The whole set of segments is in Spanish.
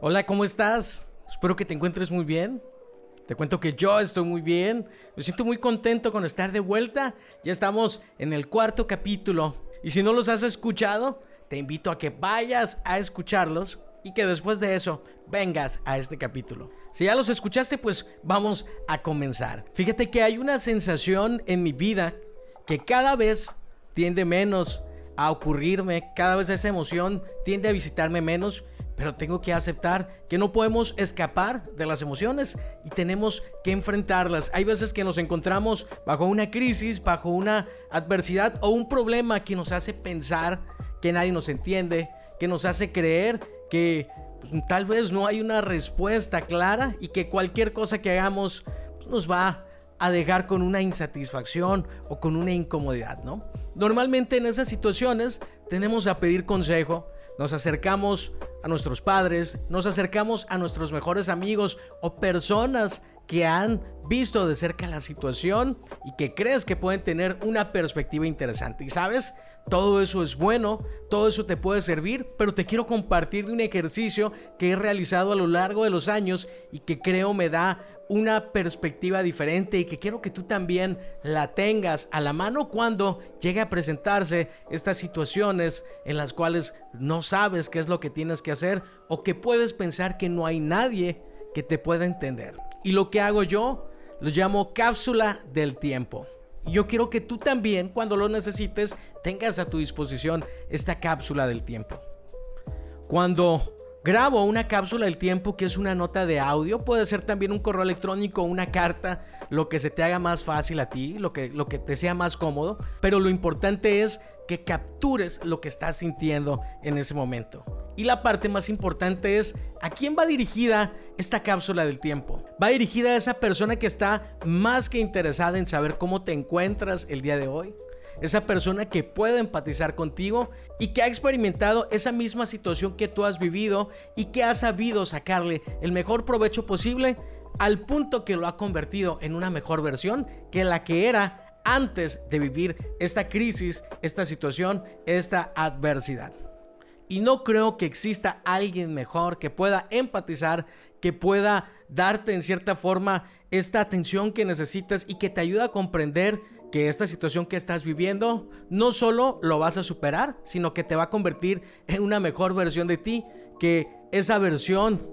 Hola, ¿cómo estás? Espero que te encuentres muy bien. Te cuento que yo estoy muy bien. Me siento muy contento con estar de vuelta. Ya estamos en el cuarto capítulo. Y si no los has escuchado, te invito a que vayas a escucharlos y que después de eso vengas a este capítulo. Si ya los escuchaste, pues vamos a comenzar. Fíjate que hay una sensación en mi vida que cada vez tiende menos a ocurrirme, cada vez esa emoción tiende a visitarme menos pero tengo que aceptar que no podemos escapar de las emociones y tenemos que enfrentarlas. Hay veces que nos encontramos bajo una crisis, bajo una adversidad o un problema que nos hace pensar que nadie nos entiende, que nos hace creer que pues, tal vez no hay una respuesta clara y que cualquier cosa que hagamos pues, nos va a dejar con una insatisfacción o con una incomodidad, ¿no? Normalmente en esas situaciones tenemos a pedir consejo, nos acercamos nuestros padres, nos acercamos a nuestros mejores amigos o personas que han visto de cerca la situación y que crees que pueden tener una perspectiva interesante. Y sabes, todo eso es bueno, todo eso te puede servir, pero te quiero compartir de un ejercicio que he realizado a lo largo de los años y que creo me da una perspectiva diferente y que quiero que tú también la tengas a la mano cuando llegue a presentarse estas situaciones en las cuales no sabes qué es lo que tienes que hacer o que puedes pensar que no hay nadie que te pueda entender. Y lo que hago yo lo llamo cápsula del tiempo. Y yo quiero que tú también, cuando lo necesites, tengas a tu disposición esta cápsula del tiempo. Cuando Grabo una cápsula del tiempo que es una nota de audio, puede ser también un correo electrónico, una carta, lo que se te haga más fácil a ti, lo que, lo que te sea más cómodo, pero lo importante es que captures lo que estás sintiendo en ese momento. Y la parte más importante es a quién va dirigida esta cápsula del tiempo. Va dirigida a esa persona que está más que interesada en saber cómo te encuentras el día de hoy esa persona que puede empatizar contigo y que ha experimentado esa misma situación que tú has vivido y que ha sabido sacarle el mejor provecho posible al punto que lo ha convertido en una mejor versión que la que era antes de vivir esta crisis, esta situación, esta adversidad. Y no creo que exista alguien mejor que pueda empatizar, que pueda darte en cierta forma esta atención que necesitas y que te ayuda a comprender que esta situación que estás viviendo no solo lo vas a superar, sino que te va a convertir en una mejor versión de ti, que esa versión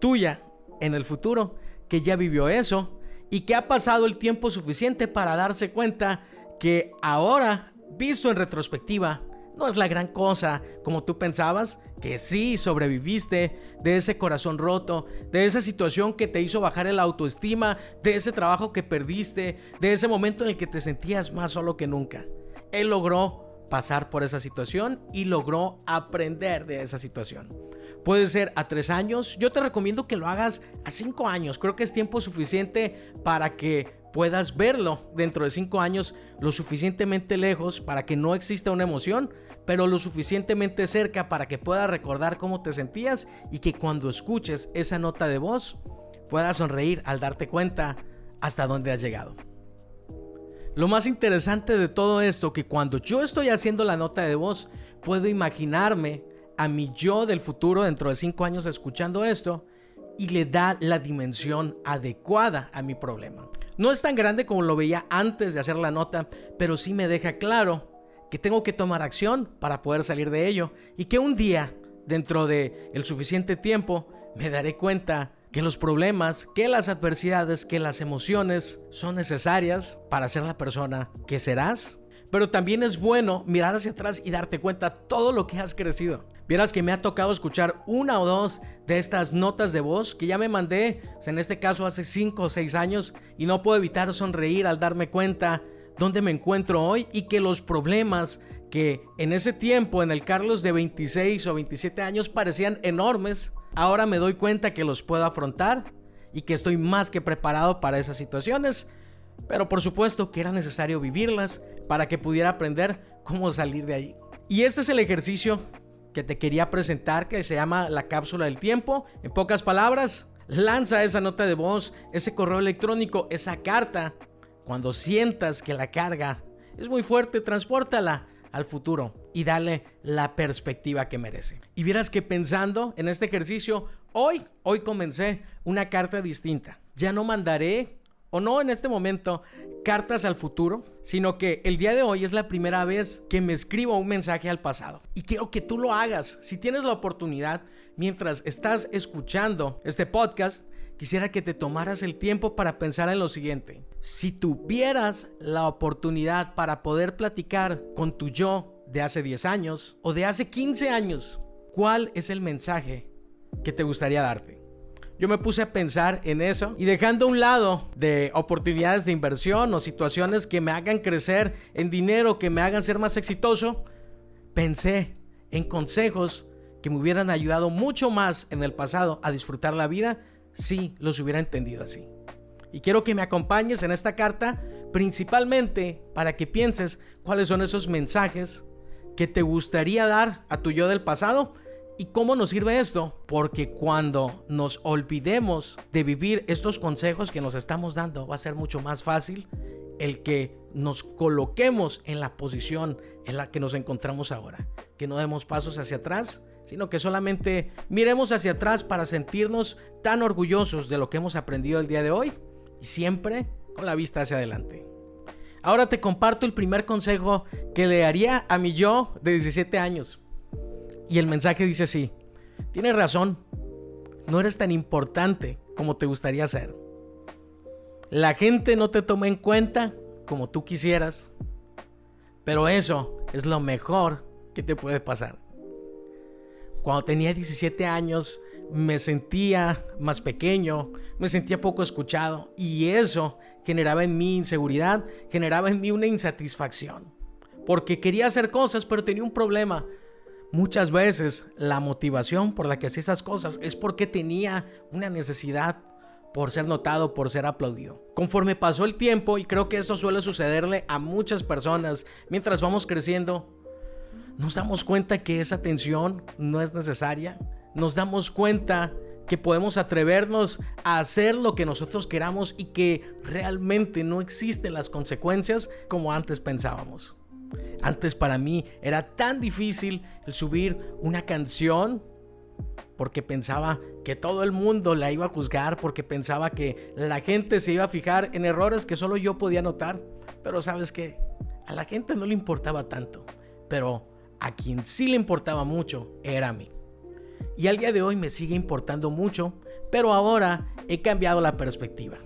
tuya en el futuro, que ya vivió eso y que ha pasado el tiempo suficiente para darse cuenta que ahora, visto en retrospectiva, no es la gran cosa como tú pensabas, que sí sobreviviste de ese corazón roto, de esa situación que te hizo bajar el autoestima, de ese trabajo que perdiste, de ese momento en el que te sentías más solo que nunca. Él logró pasar por esa situación y logró aprender de esa situación. Puede ser a tres años, yo te recomiendo que lo hagas a cinco años, creo que es tiempo suficiente para que puedas verlo dentro de cinco años lo suficientemente lejos para que no exista una emoción, pero lo suficientemente cerca para que puedas recordar cómo te sentías y que cuando escuches esa nota de voz puedas sonreír al darte cuenta hasta dónde has llegado. Lo más interesante de todo esto que cuando yo estoy haciendo la nota de voz puedo imaginarme a mi yo del futuro dentro de cinco años escuchando esto y le da la dimensión adecuada a mi problema. No es tan grande como lo veía antes de hacer la nota, pero sí me deja claro que tengo que tomar acción para poder salir de ello y que un día, dentro de el suficiente tiempo, me daré cuenta que los problemas, que las adversidades, que las emociones son necesarias para ser la persona que serás. Pero también es bueno mirar hacia atrás y darte cuenta todo lo que has crecido. Vieras que me ha tocado escuchar una o dos de estas notas de voz que ya me mandé, en este caso hace 5 o 6 años, y no puedo evitar sonreír al darme cuenta dónde me encuentro hoy y que los problemas que en ese tiempo, en el Carlos de 26 o 27 años, parecían enormes, ahora me doy cuenta que los puedo afrontar y que estoy más que preparado para esas situaciones. Pero por supuesto que era necesario vivirlas para que pudiera aprender cómo salir de ahí. Y este es el ejercicio que te quería presentar que se llama la cápsula del tiempo. En pocas palabras, lanza esa nota de voz, ese correo electrónico, esa carta. Cuando sientas que la carga es muy fuerte, transpórtala al futuro y darle la perspectiva que merece. Y vieras que pensando en este ejercicio, hoy, hoy comencé una carta distinta. Ya no mandaré, o no en este momento, cartas al futuro, sino que el día de hoy es la primera vez que me escribo un mensaje al pasado. Y quiero que tú lo hagas. Si tienes la oportunidad, mientras estás escuchando este podcast, quisiera que te tomaras el tiempo para pensar en lo siguiente. Si tuvieras la oportunidad para poder platicar con tu yo de hace 10 años o de hace 15 años, ¿cuál es el mensaje que te gustaría darte? Yo me puse a pensar en eso y dejando a un lado de oportunidades de inversión o situaciones que me hagan crecer en dinero, que me hagan ser más exitoso, pensé en consejos que me hubieran ayudado mucho más en el pasado a disfrutar la vida si los hubiera entendido así. Y quiero que me acompañes en esta carta principalmente para que pienses cuáles son esos mensajes que te gustaría dar a tu yo del pasado ¿Y cómo nos sirve esto? Porque cuando nos olvidemos de vivir estos consejos que nos estamos dando, va a ser mucho más fácil el que nos coloquemos en la posición en la que nos encontramos ahora. Que no demos pasos hacia atrás, sino que solamente miremos hacia atrás para sentirnos tan orgullosos de lo que hemos aprendido el día de hoy y siempre con la vista hacia adelante. Ahora te comparto el primer consejo que le haría a mi yo de 17 años. Y el mensaje dice así, tienes razón, no eres tan importante como te gustaría ser. La gente no te toma en cuenta como tú quisieras, pero eso es lo mejor que te puede pasar. Cuando tenía 17 años me sentía más pequeño, me sentía poco escuchado y eso generaba en mí inseguridad, generaba en mí una insatisfacción. Porque quería hacer cosas, pero tenía un problema Muchas veces la motivación por la que hacía esas cosas es porque tenía una necesidad por ser notado, por ser aplaudido. Conforme pasó el tiempo, y creo que esto suele sucederle a muchas personas mientras vamos creciendo, nos damos cuenta que esa atención no es necesaria. Nos damos cuenta que podemos atrevernos a hacer lo que nosotros queramos y que realmente no existen las consecuencias como antes pensábamos. Antes para mí era tan difícil el subir una canción porque pensaba que todo el mundo la iba a juzgar, porque pensaba que la gente se iba a fijar en errores que solo yo podía notar. Pero sabes que a la gente no le importaba tanto, pero a quien sí le importaba mucho era a mí. Y al día de hoy me sigue importando mucho, pero ahora he cambiado la perspectiva.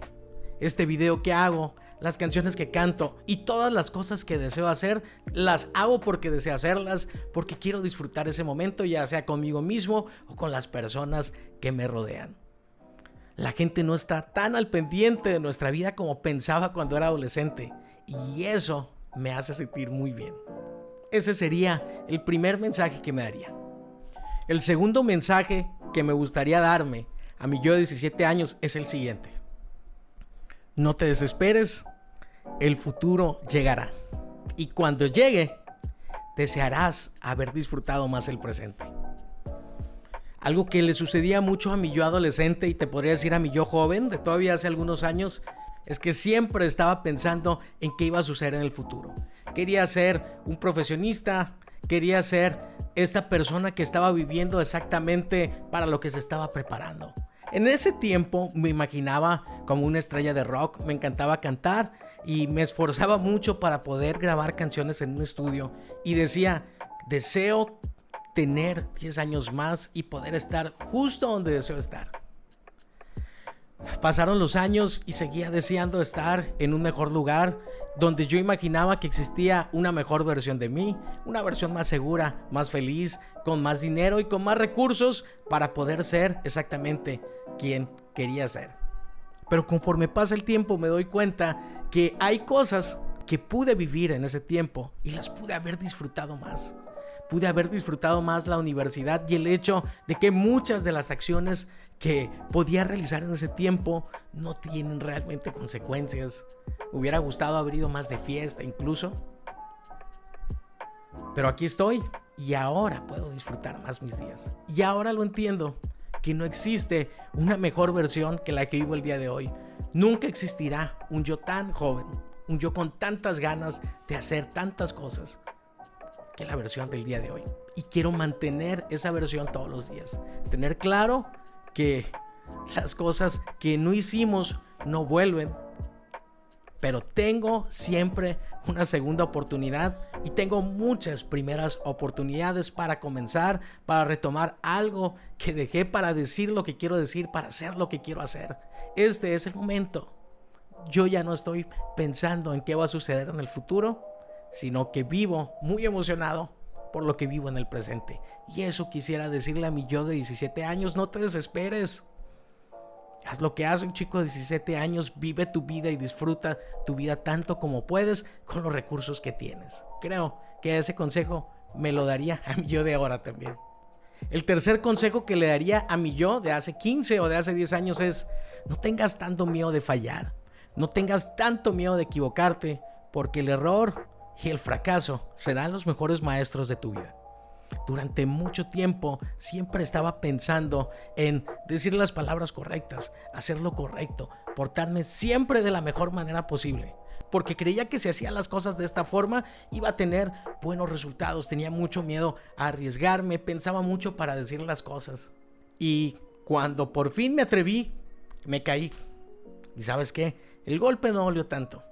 Este video que hago las canciones que canto y todas las cosas que deseo hacer, las hago porque deseo hacerlas, porque quiero disfrutar ese momento, ya sea conmigo mismo o con las personas que me rodean. La gente no está tan al pendiente de nuestra vida como pensaba cuando era adolescente y eso me hace sentir muy bien. Ese sería el primer mensaje que me daría. El segundo mensaje que me gustaría darme a mi yo de 17 años es el siguiente. No te desesperes, el futuro llegará. Y cuando llegue, desearás haber disfrutado más el presente. Algo que le sucedía mucho a mi yo adolescente y te podría decir a mi yo joven de todavía hace algunos años, es que siempre estaba pensando en qué iba a suceder en el futuro. Quería ser un profesionista, quería ser esta persona que estaba viviendo exactamente para lo que se estaba preparando. En ese tiempo me imaginaba como una estrella de rock, me encantaba cantar y me esforzaba mucho para poder grabar canciones en un estudio y decía, deseo tener 10 años más y poder estar justo donde deseo estar. Pasaron los años y seguía deseando estar en un mejor lugar donde yo imaginaba que existía una mejor versión de mí, una versión más segura, más feliz, con más dinero y con más recursos para poder ser exactamente quien quería ser. Pero conforme pasa el tiempo me doy cuenta que hay cosas que pude vivir en ese tiempo y las pude haber disfrutado más pude haber disfrutado más la universidad y el hecho de que muchas de las acciones que podía realizar en ese tiempo no tienen realmente consecuencias. Hubiera gustado haber ido más de fiesta incluso. Pero aquí estoy y ahora puedo disfrutar más mis días. Y ahora lo entiendo, que no existe una mejor versión que la que vivo el día de hoy. Nunca existirá un yo tan joven, un yo con tantas ganas de hacer tantas cosas que la versión del día de hoy. Y quiero mantener esa versión todos los días. Tener claro que las cosas que no hicimos no vuelven. Pero tengo siempre una segunda oportunidad y tengo muchas primeras oportunidades para comenzar, para retomar algo que dejé para decir lo que quiero decir, para hacer lo que quiero hacer. Este es el momento. Yo ya no estoy pensando en qué va a suceder en el futuro, sino que vivo muy emocionado por lo que vivo en el presente. Y eso quisiera decirle a mi yo de 17 años, no te desesperes. Haz lo que hace un chico de 17 años, vive tu vida y disfruta tu vida tanto como puedes con los recursos que tienes. Creo que ese consejo me lo daría a mi yo de ahora también. El tercer consejo que le daría a mi yo de hace 15 o de hace 10 años es, no tengas tanto miedo de fallar, no tengas tanto miedo de equivocarte, porque el error y el fracaso serán los mejores maestros de tu vida durante mucho tiempo siempre estaba pensando en decir las palabras correctas, hacer lo correcto, portarme siempre de la mejor manera posible. Porque creía que si hacía las cosas de esta forma iba a tener buenos resultados. Tenía mucho miedo a arriesgarme, pensaba mucho para decir las cosas. Y cuando por fin me atreví, me caí. ¿Y sabes qué? El golpe no dolió tanto,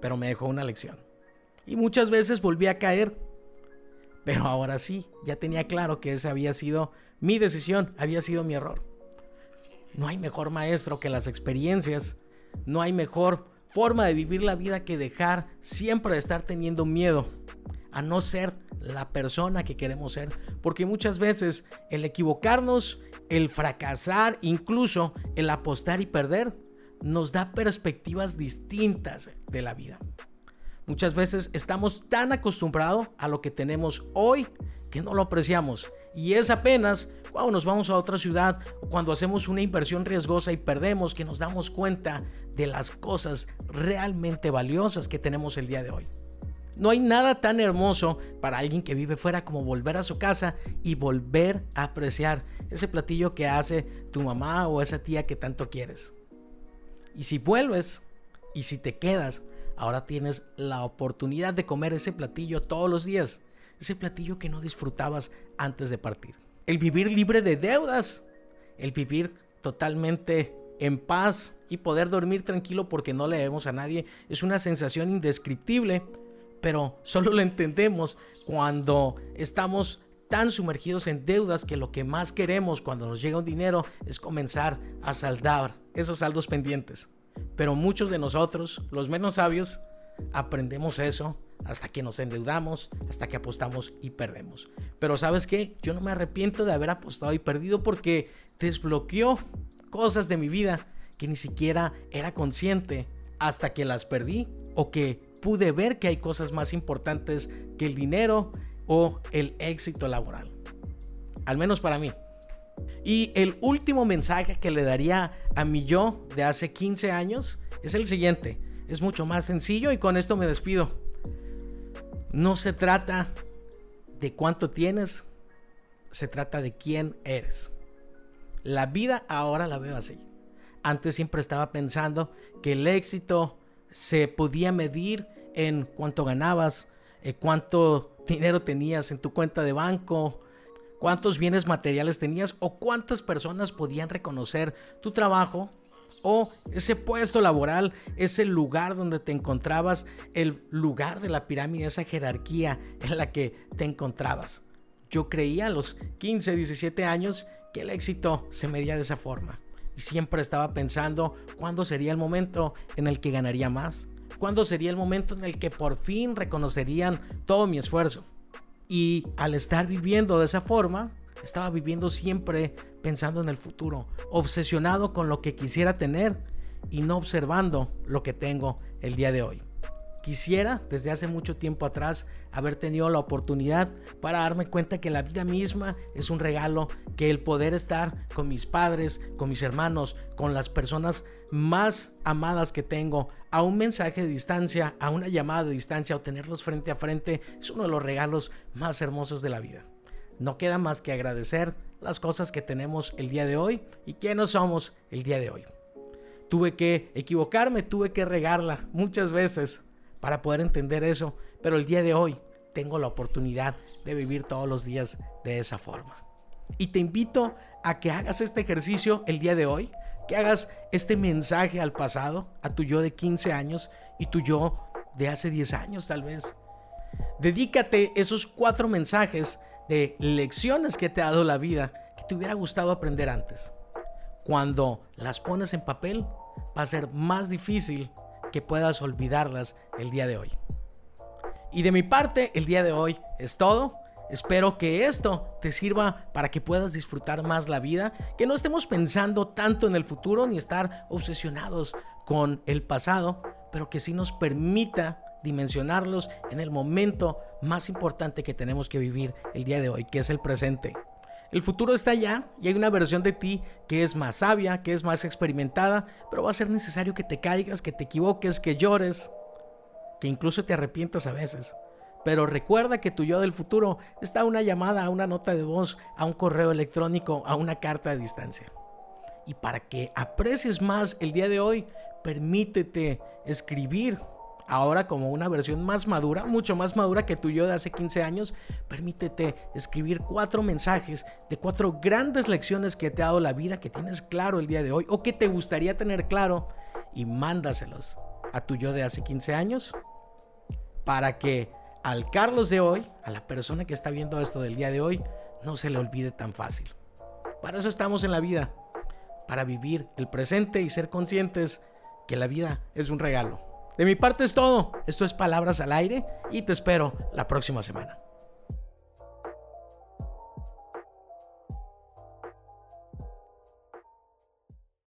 pero me dejó una lección. Y muchas veces volví a caer pero ahora sí, ya tenía claro que esa había sido mi decisión, había sido mi error. No hay mejor maestro que las experiencias. No hay mejor forma de vivir la vida que dejar siempre estar teniendo miedo a no ser la persona que queremos ser. Porque muchas veces el equivocarnos, el fracasar, incluso el apostar y perder, nos da perspectivas distintas de la vida. Muchas veces estamos tan acostumbrados a lo que tenemos hoy que no lo apreciamos. Y es apenas cuando nos vamos a otra ciudad o cuando hacemos una inversión riesgosa y perdemos que nos damos cuenta de las cosas realmente valiosas que tenemos el día de hoy. No hay nada tan hermoso para alguien que vive fuera como volver a su casa y volver a apreciar ese platillo que hace tu mamá o esa tía que tanto quieres. Y si vuelves y si te quedas, ahora tienes la oportunidad de comer ese platillo todos los días, ese platillo que no disfrutabas antes de partir. El vivir libre de deudas, el vivir totalmente en paz y poder dormir tranquilo porque no le debemos a nadie es una sensación indescriptible, pero solo lo entendemos cuando estamos tan sumergidos en deudas que lo que más queremos cuando nos llega un dinero es comenzar a saldar esos saldos pendientes. Pero muchos de nosotros, los menos sabios, aprendemos eso hasta que nos endeudamos, hasta que apostamos y perdemos. Pero sabes qué, yo no me arrepiento de haber apostado y perdido porque desbloqueó cosas de mi vida que ni siquiera era consciente hasta que las perdí o que pude ver que hay cosas más importantes que el dinero o el éxito laboral. Al menos para mí. Y el último mensaje que le daría a mi yo de hace 15 años es el siguiente. Es mucho más sencillo y con esto me despido. No se trata de cuánto tienes, se trata de quién eres. La vida ahora la veo así. Antes siempre estaba pensando que el éxito se podía medir en cuánto ganabas, en cuánto dinero tenías en tu cuenta de banco, cuántos bienes materiales tenías o cuántas personas podían reconocer tu trabajo o ese puesto laboral, ese lugar donde te encontrabas, el lugar de la pirámide, esa jerarquía en la que te encontrabas. Yo creía a los 15, 17 años que el éxito se medía de esa forma. Y siempre estaba pensando cuándo sería el momento en el que ganaría más, cuándo sería el momento en el que por fin reconocerían todo mi esfuerzo. Y al estar viviendo de esa forma, estaba viviendo siempre pensando en el futuro, obsesionado con lo que quisiera tener y no observando lo que tengo el día de hoy. Quisiera, desde hace mucho tiempo atrás, haber tenido la oportunidad para darme cuenta que la vida misma es un regalo, que el poder estar con mis padres, con mis hermanos, con las personas más amadas que tengo, a un mensaje de distancia, a una llamada de distancia o tenerlos frente a frente, es uno de los regalos más hermosos de la vida. No queda más que agradecer las cosas que tenemos el día de hoy y quiénes somos el día de hoy. Tuve que equivocarme, tuve que regarla muchas veces para poder entender eso. Pero el día de hoy tengo la oportunidad de vivir todos los días de esa forma. Y te invito a que hagas este ejercicio el día de hoy, que hagas este mensaje al pasado, a tu yo de 15 años y tu yo de hace 10 años tal vez. Dedícate esos cuatro mensajes de lecciones que te ha dado la vida que te hubiera gustado aprender antes. Cuando las pones en papel, va a ser más difícil que puedas olvidarlas el día de hoy. Y de mi parte, el día de hoy es todo. Espero que esto te sirva para que puedas disfrutar más la vida, que no estemos pensando tanto en el futuro ni estar obsesionados con el pasado, pero que sí nos permita dimensionarlos en el momento más importante que tenemos que vivir el día de hoy, que es el presente. El futuro está allá y hay una versión de ti que es más sabia, que es más experimentada, pero va a ser necesario que te caigas, que te equivoques, que llores, que incluso te arrepientas a veces. Pero recuerda que tu yo del futuro está a una llamada, a una nota de voz, a un correo electrónico, a una carta de distancia. Y para que aprecies más el día de hoy, permítete escribir ahora como una versión más madura, mucho más madura que tu yo de hace 15 años, permítete escribir cuatro mensajes de cuatro grandes lecciones que te ha dado la vida, que tienes claro el día de hoy o que te gustaría tener claro y mándaselos a tu yo de hace 15 años para que al Carlos de hoy, a la persona que está viendo esto del día de hoy, no se le olvide tan fácil. Para eso estamos en la vida, para vivir el presente y ser conscientes que la vida es un regalo. De mi parte es todo. Esto es Palabras al Aire y te espero la próxima semana.